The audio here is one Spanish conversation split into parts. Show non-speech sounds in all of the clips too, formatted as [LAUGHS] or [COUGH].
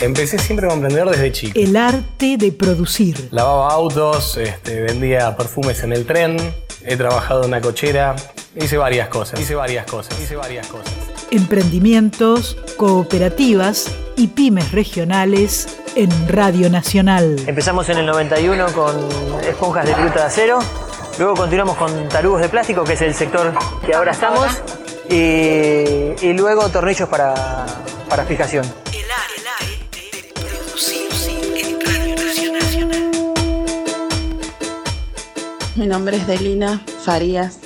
Empecé siempre como emprendedor desde chico. El arte de producir. Lavaba autos, este, vendía perfumes en el tren, he trabajado en una cochera, hice varias cosas, hice varias cosas, hice varias cosas. Emprendimientos, cooperativas y pymes regionales en Radio Nacional. Empezamos en el 91 con esponjas de viruta de acero, luego continuamos con tarugos de plástico, que es el sector que ahora estamos, y, y luego tornillos para, para fijación. Mi nombre es Delina Farías,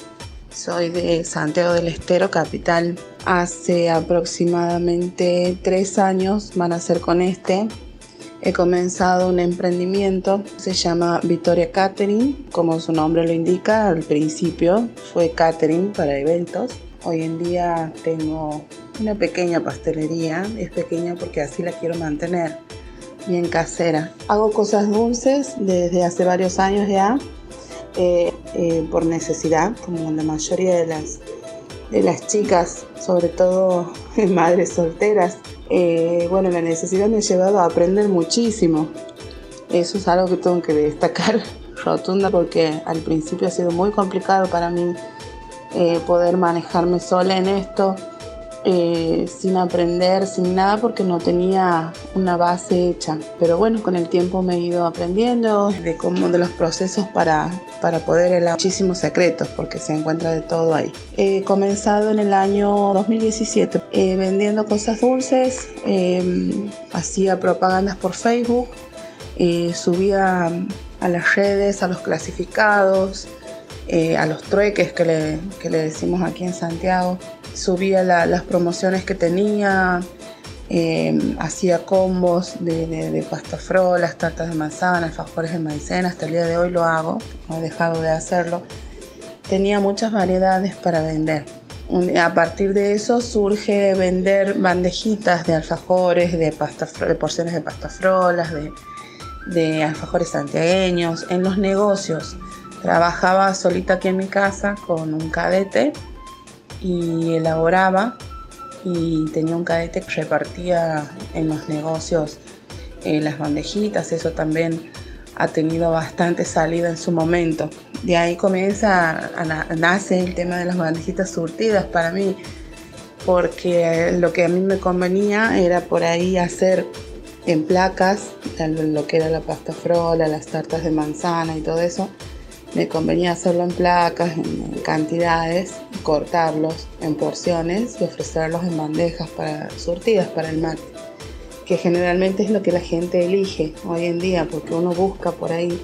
soy de Santiago del Estero, capital. Hace aproximadamente tres años, van a ser con este, he comenzado un emprendimiento, se llama Victoria Catering, como su nombre lo indica, al principio fue catering para eventos. Hoy en día tengo una pequeña pastelería, es pequeña porque así la quiero mantener, bien casera. Hago cosas dulces desde hace varios años ya, eh, eh, por necesidad, como la mayoría de las, de las chicas, sobre todo [LAUGHS] madres solteras. Eh, bueno, la necesidad me ha llevado a aprender muchísimo. Eso es algo que tengo que destacar [LAUGHS] rotunda porque al principio ha sido muy complicado para mí poder manejarme sola en esto. Eh, sin aprender, sin nada, porque no tenía una base hecha. Pero bueno, con el tiempo me he ido aprendiendo de cómo de los procesos para, para poder elaborar muchísimos secretos, porque se encuentra de todo ahí. He comenzado en el año 2017 eh, vendiendo cosas dulces, eh, hacía propagandas por Facebook, eh, subía a las redes, a los clasificados, eh, a los trueques que le, que le decimos aquí en Santiago. Subía la- las promociones que tenía, eh, hacía combos de, de, de tartas de manzana, alfajores de maicena. Hasta el día de hoy lo hago, no he dejado de hacerlo. Tenía muchas variedades para vender. A partir de eso surge vender bandejitas de alfajores, de, de porciones de pasta frolas, de, de alfajores santiagueños, en los negocios. Trabajaba solita aquí en mi casa con un cadete y elaboraba y tenía un cadete que repartía en los negocios eh, las bandejitas, eso también ha tenido bastante salida en su momento. De ahí comienza, nace el tema de las bandejitas surtidas para mí, porque lo que a mí me convenía era por ahí hacer en placas lo que era la pasta frola, las tartas de manzana y todo eso. Me convenía hacerlo en placas, en, cantidades, cortarlos en porciones y ofrecerlos en bandejas para, surtidas para el mate, que generalmente es lo que la gente elige hoy en día, porque uno busca por ahí.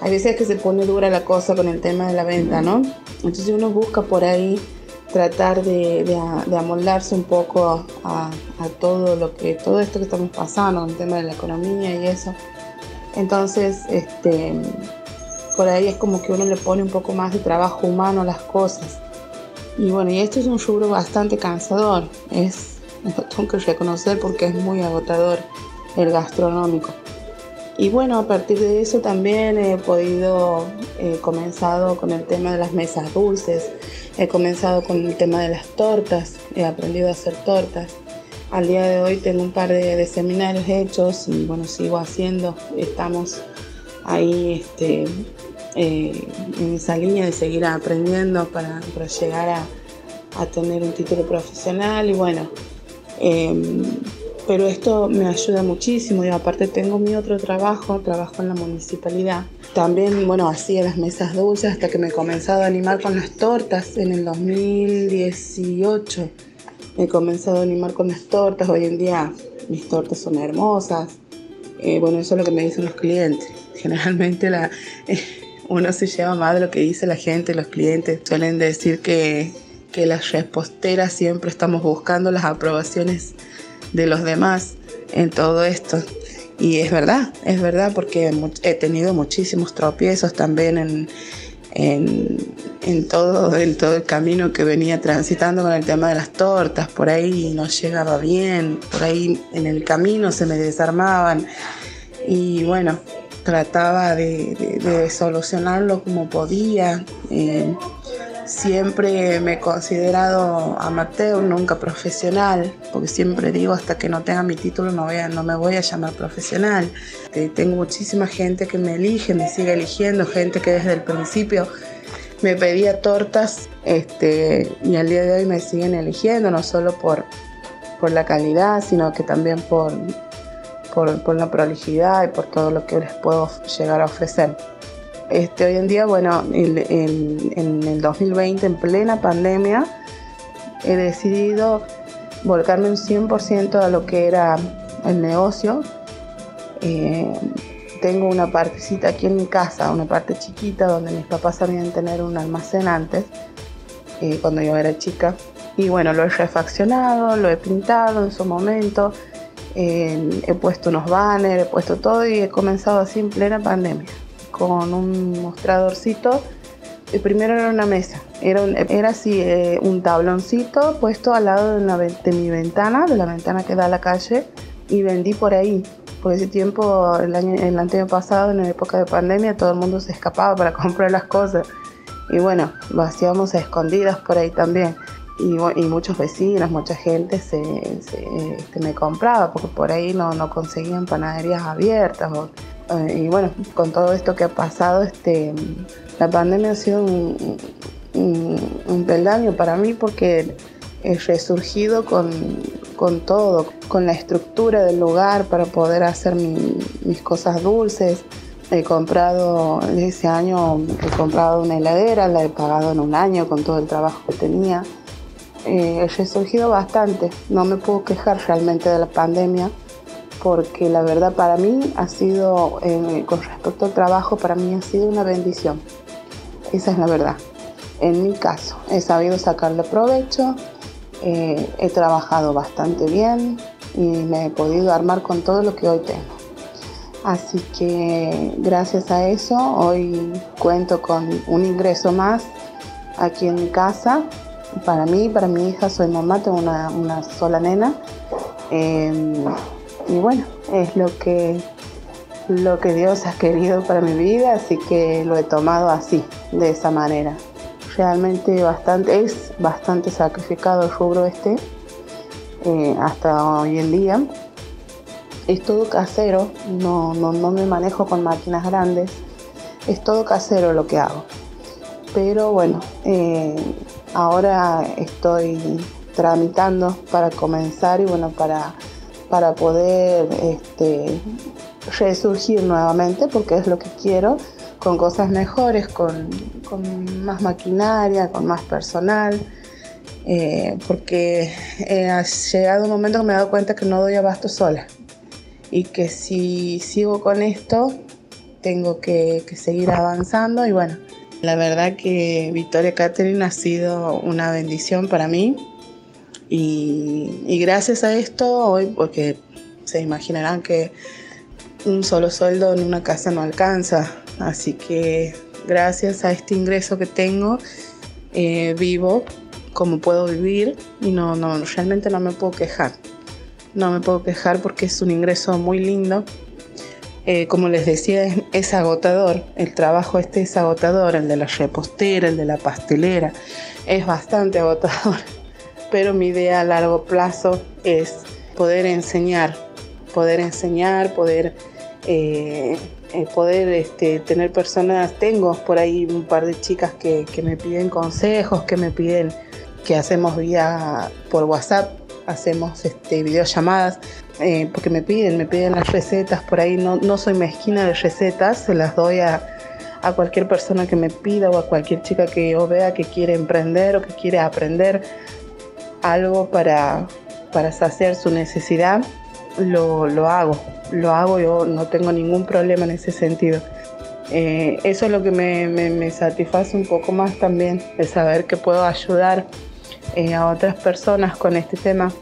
Hay veces que se pone dura la cosa con el tema de la venta, ¿no? Entonces uno busca por ahí tratar de, de de amoldarse un poco a, a todo lo que todo esto que estamos pasando, el tema de la economía y eso. Entonces, este, por ahí es como que uno le pone un poco más de trabajo humano a las cosas. Y bueno, y esto es un rubro bastante cansador, es, lo tengo que reconocer porque es muy agotador el gastronómico. Y bueno, a partir de eso también he podido, he comenzado con el tema de las mesas dulces, he comenzado con el tema de las tortas, he aprendido a hacer tortas. Al día de hoy tengo un par de, de seminarios hechos y bueno, sigo haciendo, estamos ahí este, eh, en esa línea de seguir aprendiendo para, llegar a, tener un título profesional y bueno, em, pero esto me ayuda muchísimo y aparte tengo mi otro trabajo, trabajo en la municipalidad. También, bueno, hacía las mesas dulces hasta que me he comenzado a animar con las tortas en el 2018. Me he comenzado a animar con las tortas, hoy en día mis tortas son hermosas. Eh, bueno, eso es lo que me dicen los clientes. [LAUGHS] Generalmente la, uno se lleva más de lo que dice la gente, los clientes suelen decir que, que las reposteras siempre estamos buscando las aprobaciones de los demás en todo esto. Y es verdad, es verdad, porque he tenido muchísimos tropiezos también en, en, en todo, en todo el camino que venía transitando con el tema de las tortas. Por ahí no llegaba bien, por ahí en el camino se me desarmaban. Y bueno, trataba de, solucionarlo como podía. eh, Siempre me he considerado amateur, nunca profesional, porque siempre digo hasta que no tenga mi título no, voy no me voy a llamar profesional. Eh, tengo muchísima gente que me elige, me sigue eligiendo, gente que desde el principio me pedía tortas este, y al día de hoy me siguen eligiendo, no solo por, por la calidad, sino que también por, por, por la prolijidad y por todo lo que les puedo llegar a ofrecer. Este, hoy en día, bueno, el- el- en el 2020, en plena pandemia, he decidido volcarme un 100% a lo que era el negocio. Eh, tengo una partecita aquí en mi casa, una parte chiquita donde mis papás sabían tener un almacén antes, eh, cuando yo era chica. Y bueno, lo he refaccionado, lo he pintado en su momento, eh, he puesto unos banners, he puesto todo y he comenzado así en plena pandemia, con un mostradorcito. El primero era una mesa, era, un- era así, eh, un tabloncito puesto al lado de, una de mi ventana, de la ventana que da a la calle, y vendí por ahí. Por ese tiempo, el año, el año pasado, en la época de pandemia, todo el mundo se escapaba para [LAUGHS] comprar las cosas. Y bueno, lo a escondidas por ahí también. Y, y muchos vecinos, mucha gente se, este, me compraba porque por ahí no, no conseguían panaderías abiertas. eh, y bueno, con todo esto que ha pasado, este, la pandemia ha sido un, un- peldaño para mí porque he resurgido con, con todo, con la estructura del lugar para poder hacer mi- mis cosas dulces. He comprado, ese año he comprado una heladera, la he pagado en un año con todo el trabajo que tenía. Eh, he resurgido bastante, no me puedo quejar realmente de la pandemia porque la verdad para mí ha sido, eh, con respecto al trabajo, para mí ha sido una bendición. Esa es la verdad. En mi caso, he sabido sacarle provecho, eh, he trabajado bastante bien y me he podido armar con todo lo que hoy tengo. Así que gracias a eso hoy cuento con un ingreso más aquí en mi casa. Para mí, para mi hija, soy mamá, tengo una, sola nena. Eh, y bueno, es lo que, lo que Dios ha querido para mi vida, así que lo he tomado así, de esa manera. Realmente bastante, es bastante sacrificado el rubro este, eh, hasta hoy en día. Es todo casero, no, no, no me manejo con máquinas grandes, es todo casero lo que hago. Pero bueno, eh, ahora estoy tramitando para comenzar y bueno, para, para poder este, resurgir nuevamente, porque es lo que quiero, con cosas mejores, con, con más maquinaria, con más personal. eh, porque eh, ha llegado un momento que me he dado cuenta que no doy abasto sola y que si sigo con esto tengo que, que seguir avanzando y bueno, la verdad que Victoria Catherine ha sido una bendición para mí y, y gracias a esto hoy, porque se imaginarán que un solo sueldo en una casa no alcanza, así que gracias a este ingreso que tengo eh, vivo como puedo vivir y no, no, realmente no me puedo quejar. No me puedo quejar porque es un ingreso muy lindo. Eh, como les decía, es, agotador. El trabajo este es agotador, el de la repostera, el de la pastelera. Es bastante agotador. [LAUGHS] Pero mi idea a largo plazo es poder enseñar, poder enseñar, poder, eh, eh, poder este, tener personas. Tengo por ahí un par de chicas que, que me piden consejos, que me piden que hacemos vía por WhatsApp hacemos este, videollamadas eh, porque me piden, me piden las recetas por ahí. No, no soy mezquina de recetas, se las doy a, a cualquier persona que me pida o a cualquier chica que yo vea que quiere emprender o que quiere aprender algo para, para saciar su necesidad. Lo, lo hago, lo hago, yo no tengo ningún problema en ese sentido. Eh, eso es lo que me, me, me, satisface un poco más también, el saber que puedo ayudar eh, a otras personas con este tema.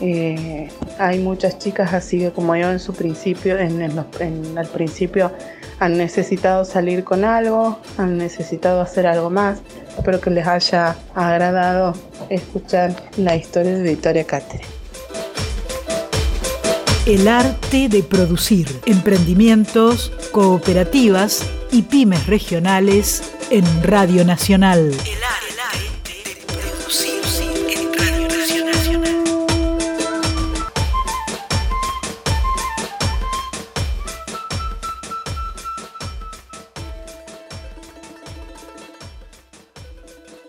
Eh, hay muchas chicas así como yo en su principio, en, en, el principio han necesitado salir con algo, han necesitado hacer algo más. Espero que les haya agradado escuchar la historia de Victoria Cáceres. El arte de producir emprendimientos, cooperativas y pymes regionales en Radio Nacional.